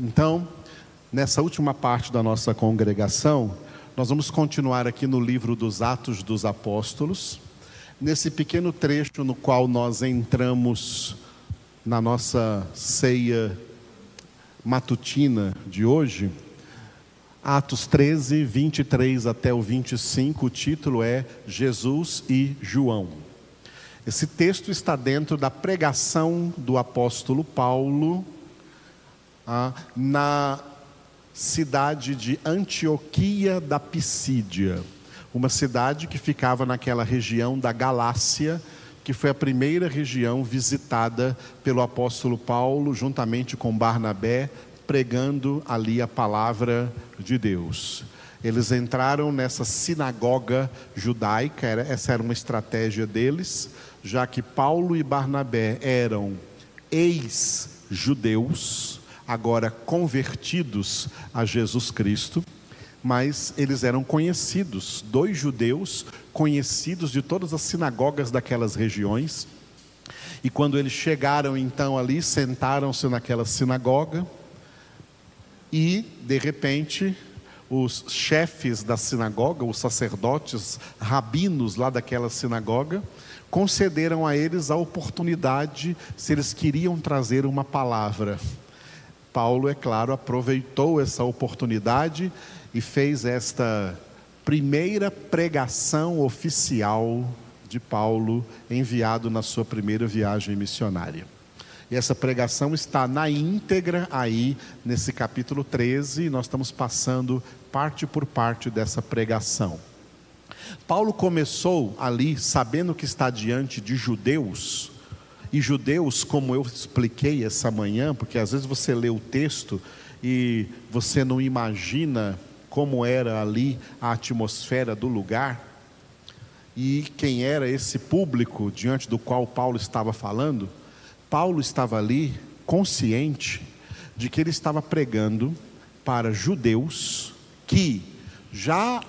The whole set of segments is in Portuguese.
Então, nessa última parte da nossa congregação, nós vamos continuar aqui no livro dos Atos dos Apóstolos, nesse pequeno trecho no qual nós entramos na nossa ceia matutina de hoje. Atos 13, 23 até o 25, o título é Jesus e João. Esse texto está dentro da pregação do apóstolo Paulo ah, na cidade de Antioquia da Pisídia, uma cidade que ficava naquela região da Galácia, que foi a primeira região visitada pelo apóstolo Paulo, juntamente com Barnabé, pregando ali a palavra de Deus. Eles entraram nessa sinagoga judaica, essa era uma estratégia deles, já que Paulo e Barnabé eram ex-judeus, agora convertidos a Jesus Cristo, mas eles eram conhecidos, dois judeus conhecidos de todas as sinagogas daquelas regiões. E quando eles chegaram então ali, sentaram-se naquela sinagoga, e de repente os chefes da sinagoga, os sacerdotes, rabinos lá daquela sinagoga, concederam a eles a oportunidade se eles queriam trazer uma palavra. Paulo, é claro, aproveitou essa oportunidade e fez esta primeira pregação oficial de Paulo, enviado na sua primeira viagem missionária. E essa pregação está na íntegra aí, nesse capítulo 13, e nós estamos passando parte por parte dessa pregação. Paulo começou ali, sabendo que está diante de judeus, e judeus, como eu expliquei essa manhã, porque às vezes você lê o texto e você não imagina como era ali a atmosfera do lugar e quem era esse público diante do qual Paulo estava falando. Paulo estava ali consciente de que ele estava pregando para judeus que já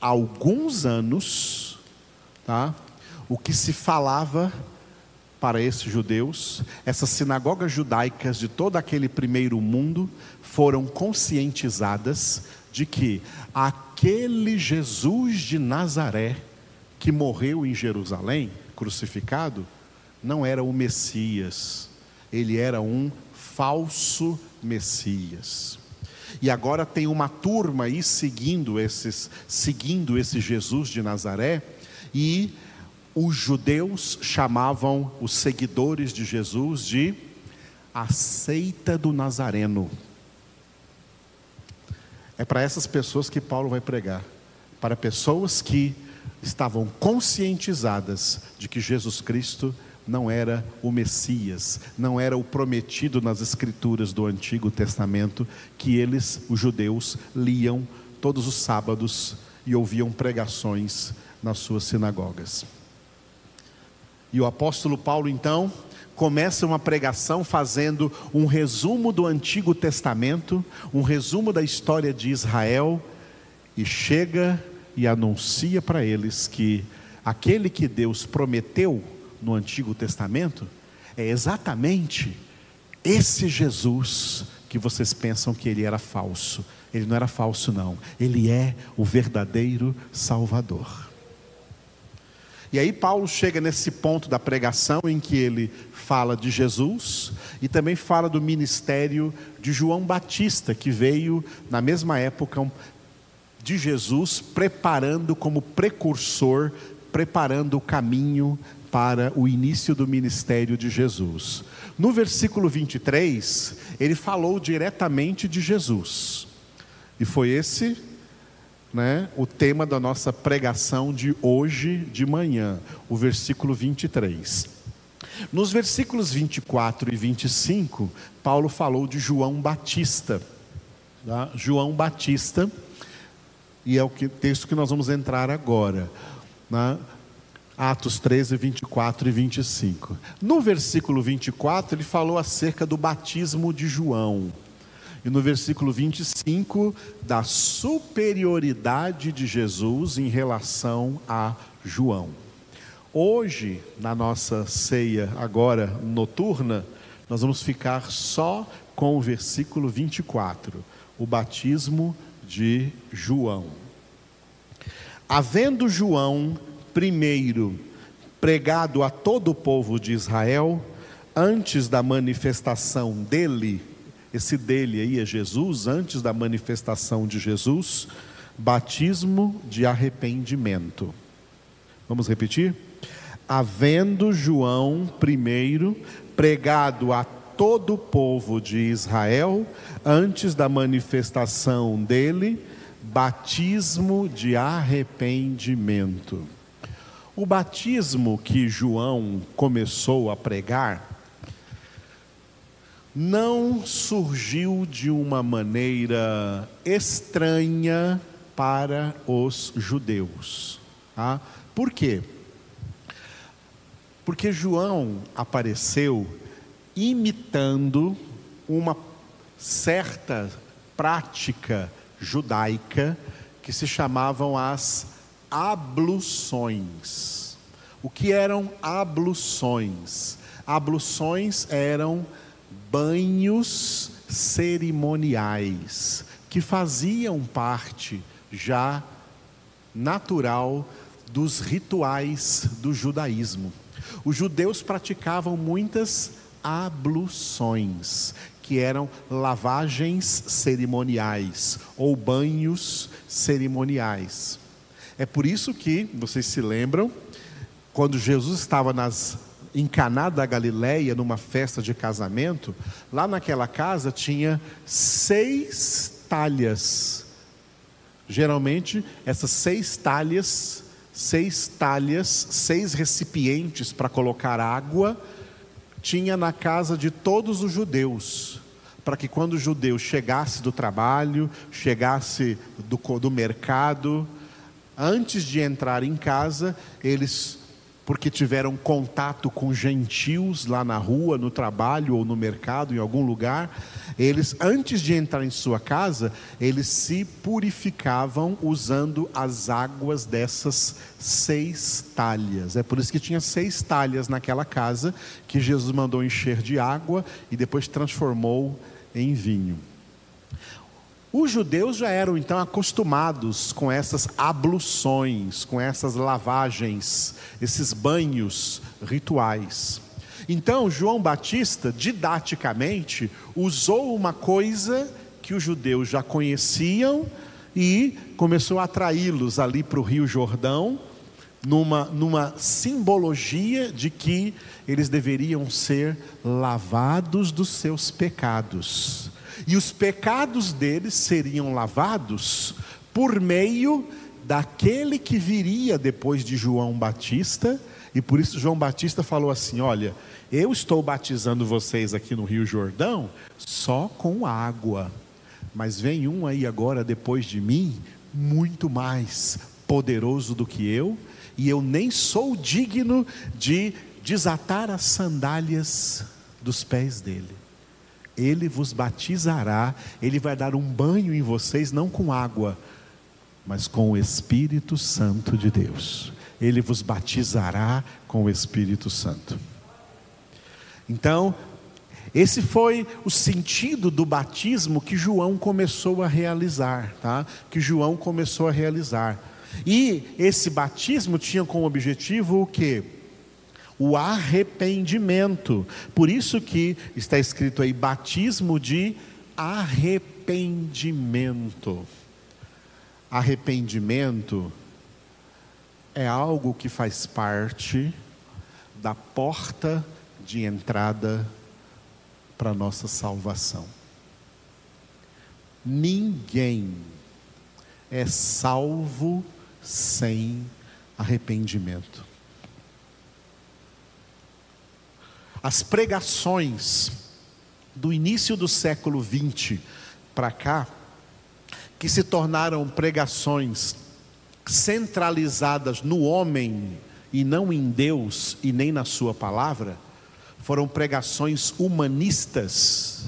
há alguns anos, tá? O que se falava para esses judeus, essas sinagogas judaicas de todo aquele primeiro mundo foram conscientizadas de que aquele Jesus de Nazaré que morreu em Jerusalém, crucificado, não era o Messias, ele era um falso Messias. E agora tem uma turma aí seguindo esses, seguindo esse Jesus de Nazaré e os judeus chamavam os seguidores de Jesus de a seita do Nazareno. É para essas pessoas que Paulo vai pregar, para pessoas que estavam conscientizadas de que Jesus Cristo não era o Messias, não era o prometido nas escrituras do Antigo Testamento que eles, os judeus, liam todos os sábados e ouviam pregações nas suas sinagogas. E o apóstolo Paulo, então, começa uma pregação fazendo um resumo do Antigo Testamento, um resumo da história de Israel, e chega e anuncia para eles que aquele que Deus prometeu no Antigo Testamento é exatamente esse Jesus que vocês pensam que ele era falso. Ele não era falso, não. Ele é o verdadeiro Salvador. E aí Paulo chega nesse ponto da pregação em que ele fala de Jesus e também fala do ministério de João Batista, que veio na mesma época de Jesus, preparando como precursor, preparando o caminho para o início do ministério de Jesus. No versículo 23, ele falou diretamente de Jesus. E foi esse né, o tema da nossa pregação de hoje de manhã, o versículo 23. Nos versículos 24 e 25, Paulo falou de João Batista. Tá? João Batista, e é o que, texto que nós vamos entrar agora. Né? Atos 13, 24 e 25. No versículo 24, ele falou acerca do batismo de João e no versículo 25, da superioridade de Jesus em relação a João. Hoje, na nossa ceia agora noturna, Nós vamos ficar só com o versículo 24, o batismo de João. Havendo João primeiro pregado a todo o povo de Israel, antes da manifestação dele, esse dele aí é Jesus, antes da manifestação de Jesus, batismo de arrependimento. Vamos repetir? Havendo João primeiro pregado a todo o povo de Israel, antes da manifestação dele, batismo de arrependimento. O batismo que João começou a pregar não surgiu de uma maneira estranha para os judeus. Tá? Por quê? Porque João apareceu imitando uma certa prática judaica que se chamavam as abluções. O que eram abluções? Abluções eram banhos cerimoniais que faziam parte já natural dos rituais do judaísmo. Os judeus praticavam muitas abluções, que eram lavagens cerimoniais ou banhos cerimoniais. É por isso que, vocês se lembram, quando Jesus estava nas em Caná da Galileia, numa festa de casamento, lá naquela casa tinha seis talhas. Geralmente, essas seis talhas seis talhas, seis recipientes para colocar água, tinha na casa de todos os judeus, para que quando o judeu chegasse do trabalho, chegasse do, do mercado, antes de entrar em casa, eles porque tiveram contato com gentios lá na rua, no trabalho ou no mercado, em algum lugar, eles, antes de entrar em sua casa, eles se purificavam usando as águas dessas seis talhas. É por isso que tinha seis talhas naquela casa, que Jesus mandou encher de água e depois transformou em vinho. Os judeus já eram então acostumados com essas abluções, com essas lavagens, esses banhos rituais. Então, João Batista, didaticamente, usou uma coisa que os judeus já conheciam e começou a atraí-los ali para o Rio Jordão, numa, numa simbologia de que eles deveriam ser lavados dos seus pecados e os pecados deles seriam lavados por meio daquele que viria depois de João Batista, e por isso João Batista falou assim: Olha, eu estou batizando vocês aqui no Rio Jordão só com água, mas vem um aí agora depois de mim, muito mais poderoso do que eu, e eu nem sou digno de desatar as sandálias dos pés dele ele vos batizará, ele vai dar um banho em vocês, não com água, mas com o Espírito Santo de Deus. Ele vos batizará com o Espírito Santo. Então, esse foi o sentido do batismo que João começou a realizar, tá? Que João começou a realizar. E esse batismo tinha como objetivo o quê? O arrependimento. Por isso que está escrito aí batismo de arrependimento. Arrependimento é algo que faz parte da porta de entrada para nossa salvação. Ninguém é salvo sem arrependimento. As pregações do início do século 20 para cá, que se tornaram pregações centralizadas no homem e não em Deus e nem na Sua palavra, foram pregações humanistas.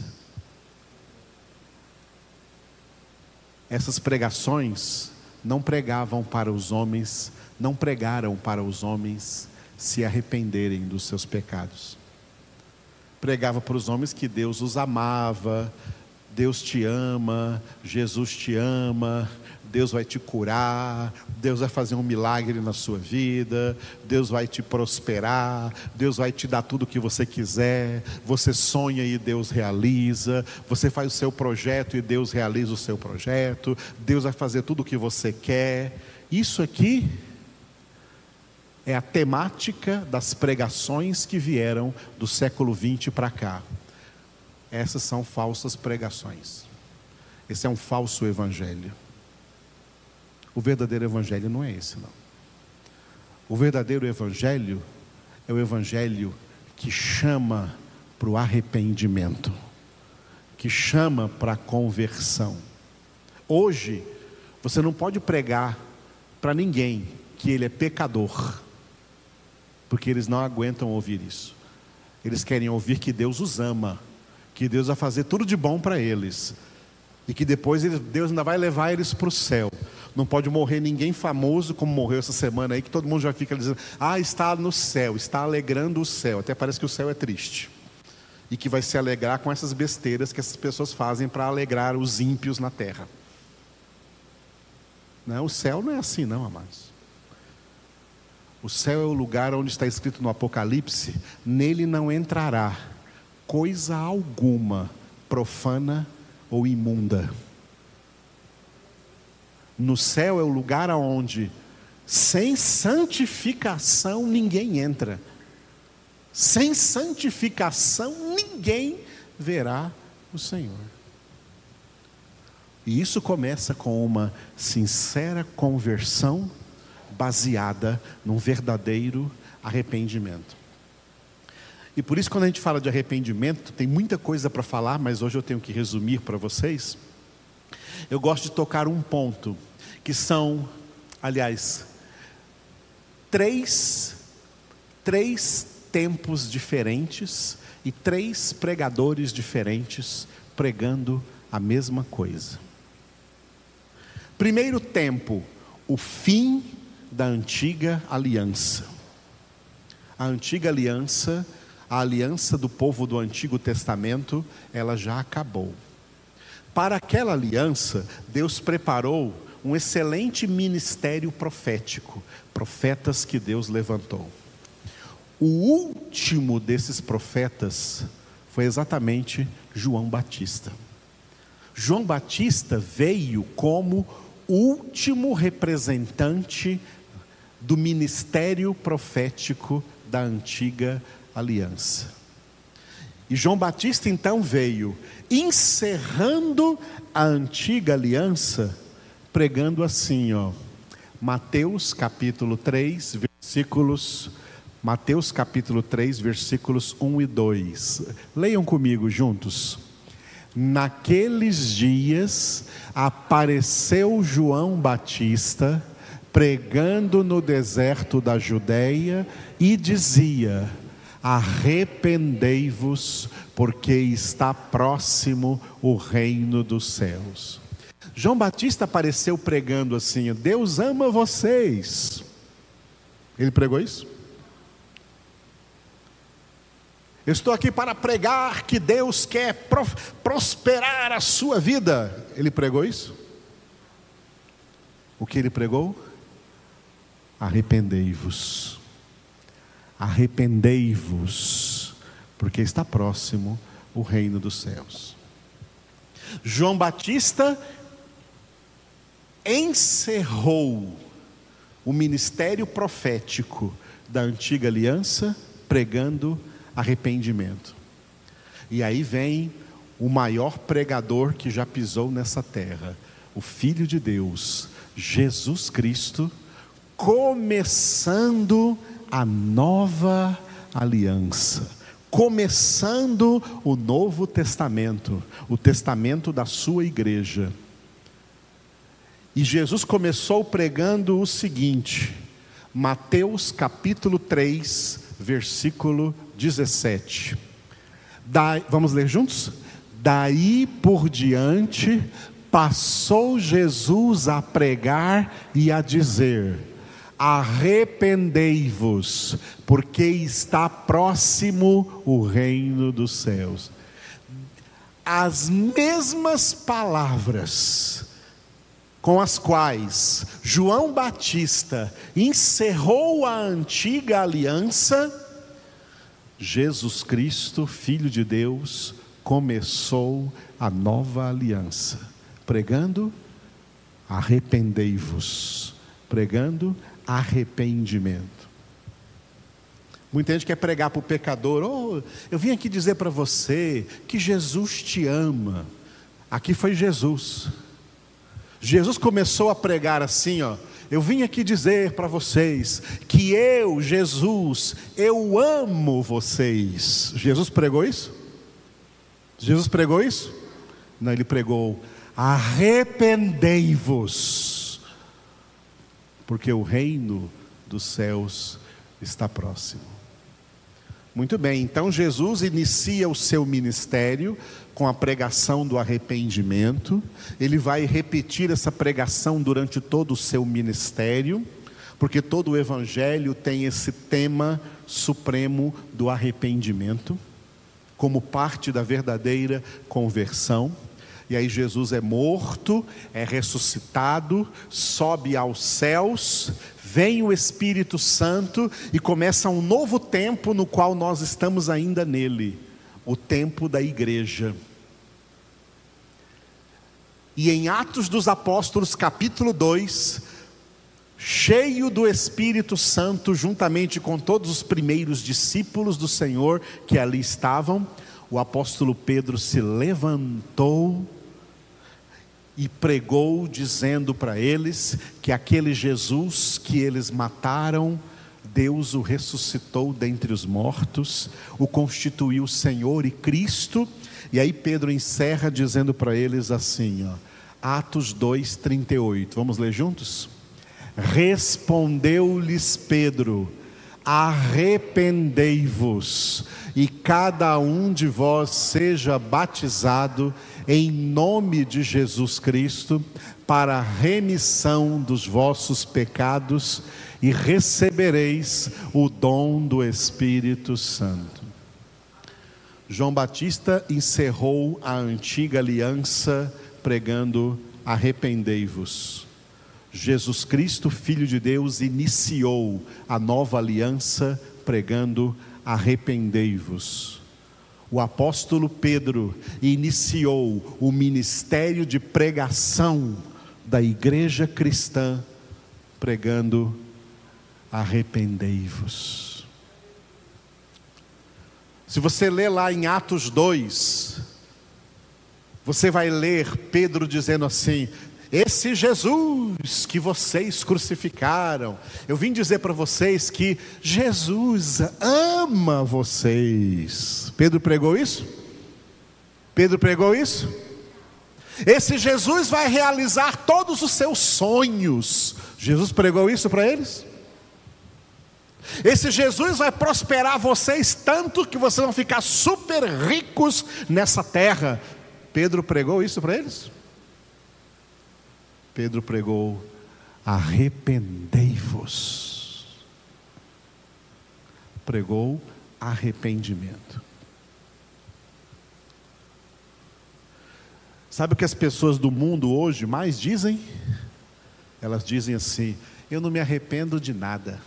Essas pregações não pregavam para os homens, não pregaram para os homens se arrependerem dos seus pecados Pregava para os homens que Deus os amava, Deus te ama, Jesus te ama, Deus vai te curar, Deus vai fazer um milagre na sua vida, Deus vai te prosperar, Deus vai te dar tudo o que você quiser. Você sonha e Deus realiza, você faz o seu projeto e Deus realiza o seu projeto, Deus vai fazer tudo o que você quer. Isso aqui é a temática das pregações que vieram do século 20 para cá. Essas são falsas pregações. Esse é um falso evangelho. O verdadeiro evangelho não é esse, não. O verdadeiro evangelho é o evangelho que chama para o arrependimento, que chama para a conversão. Hoje, você não pode pregar para ninguém que ele é pecador, porque eles não aguentam ouvir isso. Eles querem ouvir que Deus os ama, que Deus vai fazer tudo de bom para eles, e que depois Deus ainda vai levar eles para o céu. Não pode morrer ninguém famoso como morreu essa semana aí, que todo mundo já fica dizendo: ah, está no céu, está alegrando o céu. Até parece que o céu é triste. E que vai se alegrar com essas besteiras que essas pessoas fazem para alegrar os ímpios na terra. Não, o céu não é assim, não, amados. O céu é o lugar onde está escrito no Apocalipse: nele não entrará coisa alguma profana ou imunda. No céu é o lugar aonde sem santificação ninguém entra. Sem santificação ninguém verá o Senhor. E isso começa com uma sincera conversão baseada num verdadeiro arrependimento. E por isso, quando a gente fala de arrependimento, tem muita coisa para falar, mas hoje eu tenho que resumir para vocês. Eu gosto de tocar um ponto que são, aliás, três, três tempos diferentes e três pregadores diferentes pregando a mesma coisa. Primeiro tempo, o fim da antiga aliança. A antiga aliança, a aliança do povo do Antigo Testamento, ela já acabou. Para aquela aliança, Deus preparou um excelente ministério profético, profetas que Deus levantou. O último desses profetas foi exatamente João Batista. João Batista veio como último representante do ministério profético da antiga aliança. E João Batista então veio encerrando a antiga aliança pregando assim, ó. Mateus capítulo 3, versículos Mateus capítulo 3, versículos 1 e 2. Leiam comigo juntos. Naqueles dias apareceu João Batista pregando no deserto da Judéia e dizia: Arrependei-vos, porque está próximo o reino dos céus. João Batista apareceu pregando assim: Deus ama vocês. Ele pregou isso? Eu estou aqui para pregar que Deus quer prosperar a sua vida. Ele pregou isso? O que ele pregou? Arrependei-vos. Arrependei-vos, porque está próximo o reino dos céus. João Batista encerrou o ministério profético da antiga aliança pregando arrependimento. E aí vem o maior pregador que já pisou nessa terra, o Filho de Deus, Jesus Cristo, começando a nova aliança, começando o Novo Testamento, o testamento da sua igreja. E Jesus começou pregando o seguinte, Mateus capítulo 3, versículo 17. Da, vamos ler juntos? Daí por diante, passou Jesus a pregar e a dizer: arrependei-vos, porque está próximo o reino dos céus. As mesmas palavras com as quais João Batista encerrou a antiga aliança, Jesus Cristo, Filho de Deus, começou a nova aliança, pregando: arrependei-vos, pregando arrependimento. Muita gente quer pregar para o pecador: oh, eu vim aqui dizer para você que Jesus te ama. Aqui foi Jesus. Jesus começou a pregar assim, ó. Eu vim aqui dizer para vocês que eu, Jesus, eu amo vocês. Jesus pregou isso? Jesus pregou isso? Não, ele pregou: arrependei-vos, porque o reino dos céus está próximo. Muito bem, então Jesus inicia o seu ministério com a pregação do arrependimento, ele vai repetir essa pregação durante todo o seu ministério, porque todo o evangelho tem esse tema supremo do arrependimento, como parte da verdadeira conversão. E aí Jesus é morto, é ressuscitado, sobe aos céus, vem o Espírito Santo e começa um novo tempo no qual nós estamos ainda nele, o tempo da igreja. E em Atos dos Apóstolos, capítulo 2, cheio do Espírito Santo, juntamente com todos os primeiros discípulos do Senhor que ali estavam, o apóstolo Pedro se levantou e pregou, dizendo para eles que aquele Jesus que eles mataram, Deus o ressuscitou dentre os mortos, o constituiu Senhor e Cristo. E aí Pedro encerra dizendo para eles assim, ó: Atos 2:38. Vamos ler juntos? Respondeu-lhes Pedro: Arrependei-vos e cada um de vós seja batizado em nome de Jesus Cristo para a remissão dos vossos pecados e recebereis o dom do Espírito Santo. João Batista encerrou a antiga aliança pregando: arrependei-vos. Jesus Cristo, Filho de Deus, iniciou a nova aliança pregando: arrependei-vos. O apóstolo Pedro iniciou o ministério de pregação da igreja cristã, pregando: arrependei-vos. Se você ler lá em Atos 2, você vai ler Pedro dizendo assim: esse Jesus que vocês crucificaram, eu vim dizer para vocês que Jesus ama vocês. Pedro pregou isso? Pedro pregou isso? Esse Jesus vai realizar todos os seus sonhos. Jesus pregou isso para eles? Esse Jesus vai prosperar vocês tanto que vocês vão ficar super ricos nessa terra. Pedro pregou isso para eles? Pedro pregou: arrependei-vos. Pregou arrependimento. Sabe o que as pessoas do mundo hoje mais dizem? Elas dizem assim: eu não me arrependo de nada.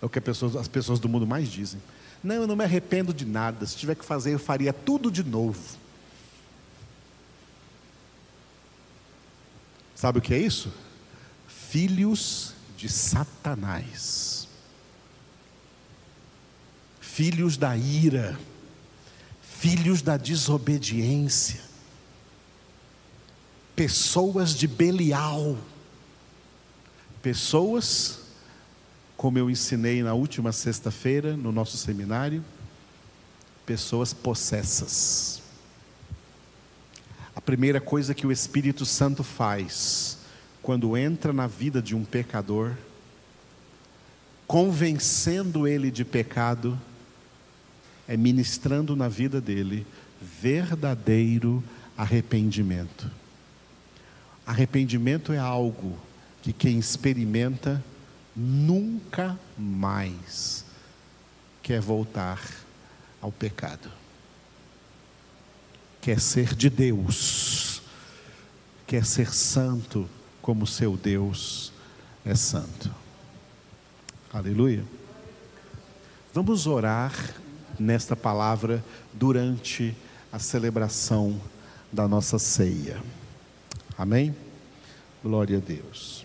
É o que as pessoas do mundo mais dizem. Não, eu não me arrependo de nada. Se tiver que fazer, eu faria tudo de novo. Sabe o que é isso? Filhos de Satanás. Filhos da ira. Filhos da desobediência. Pessoas de Belial. Pessoas como eu ensinei na última sexta-feira no nosso seminário, pessoas possessas. Primeira coisa que o Espírito Santo faz quando entra na vida de um pecador, convencendo ele de pecado, é ministrando na vida dele verdadeiro arrependimento. Arrependimento é algo que quem experimenta nunca mais quer voltar ao pecado. Quer ser de Deus, quer ser santo como seu Deus é santo. Aleluia. Vamos orar nesta palavra durante a celebração da nossa ceia. Amém? Glória a Deus.